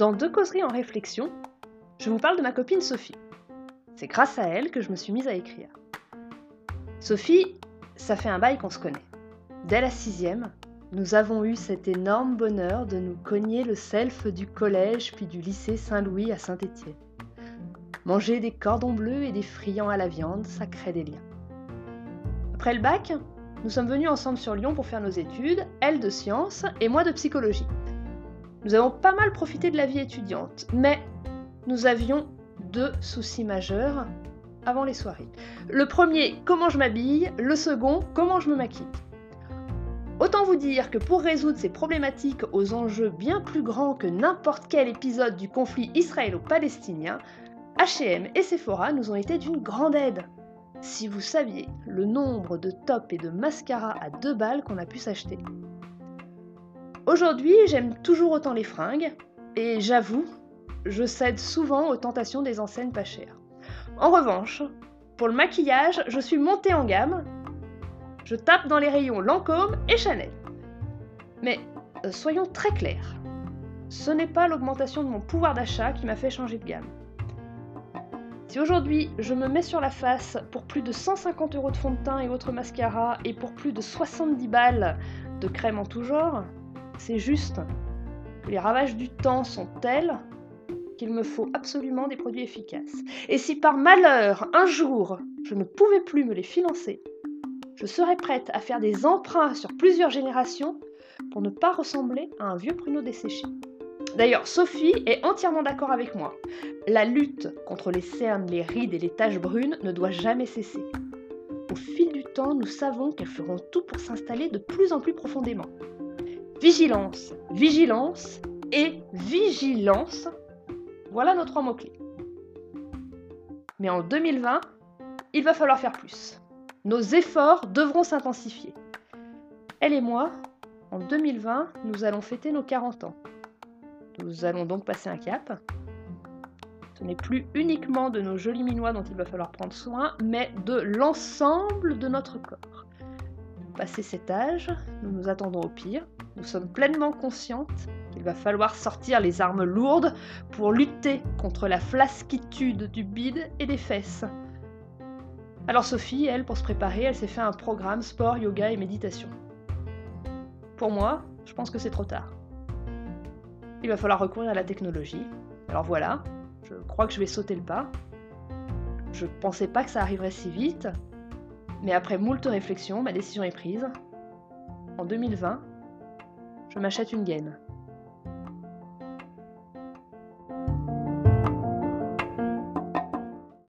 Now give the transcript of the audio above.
Dans Deux causeries en réflexion, je vous parle de ma copine Sophie. C'est grâce à elle que je me suis mise à écrire. Sophie, ça fait un bail qu'on se connaît. Dès la sixième, nous avons eu cet énorme bonheur de nous cogner le self du collège puis du lycée Saint-Louis à Saint-Étienne. Manger des cordons bleus et des friands à la viande, ça crée des liens. Après le bac, nous sommes venus ensemble sur Lyon pour faire nos études, elle de sciences et moi de psychologie. Nous avons pas mal profité de la vie étudiante, mais nous avions deux soucis majeurs avant les soirées. Le premier, comment je m'habille, le second, comment je me maquille? Autant vous dire que pour résoudre ces problématiques aux enjeux bien plus grands que n'importe quel épisode du conflit israélo-palestinien, H&M et Sephora nous ont été d'une grande aide. Si vous saviez le nombre de tops et de mascaras à deux balles qu'on a pu s'acheter. Aujourd'hui, j'aime toujours autant les fringues, et j'avoue, je cède souvent aux tentations des enseignes pas chères. En revanche, pour le maquillage, je suis montée en gamme. Je tape dans les rayons Lancôme et Chanel. Mais euh, soyons très clairs, ce n'est pas l'augmentation de mon pouvoir d'achat qui m'a fait changer de gamme. Si aujourd'hui je me mets sur la face pour plus de 150 euros de fond de teint et autres mascaras et pour plus de 70 balles de crème en tout genre, c'est juste que les ravages du temps sont tels qu'il me faut absolument des produits efficaces. Et si par malheur, un jour, je ne pouvais plus me les financer, je serais prête à faire des emprunts sur plusieurs générations pour ne pas ressembler à un vieux pruneau desséché. D'ailleurs, Sophie est entièrement d'accord avec moi. La lutte contre les cernes, les rides et les taches brunes ne doit jamais cesser. Au fil du temps, nous savons qu'elles feront tout pour s'installer de plus en plus profondément. Vigilance, vigilance et vigilance, voilà nos trois mots-clés. Mais en 2020, il va falloir faire plus. Nos efforts devront s'intensifier. Elle et moi, en 2020, nous allons fêter nos 40 ans. Nous allons donc passer un cap. Ce n'est plus uniquement de nos jolis minois dont il va falloir prendre soin, mais de l'ensemble de notre corps. Passé cet âge, nous nous attendons au pire. Nous sommes pleinement conscientes qu'il va falloir sortir les armes lourdes pour lutter contre la flasquitude du bide et des fesses. Alors Sophie, elle, pour se préparer, elle s'est fait un programme sport, yoga et méditation. Pour moi, je pense que c'est trop tard il va falloir recourir à la technologie. Alors voilà, je crois que je vais sauter le pas. Je pensais pas que ça arriverait si vite, mais après moult réflexions, ma décision est prise. En 2020, je m'achète une gaine.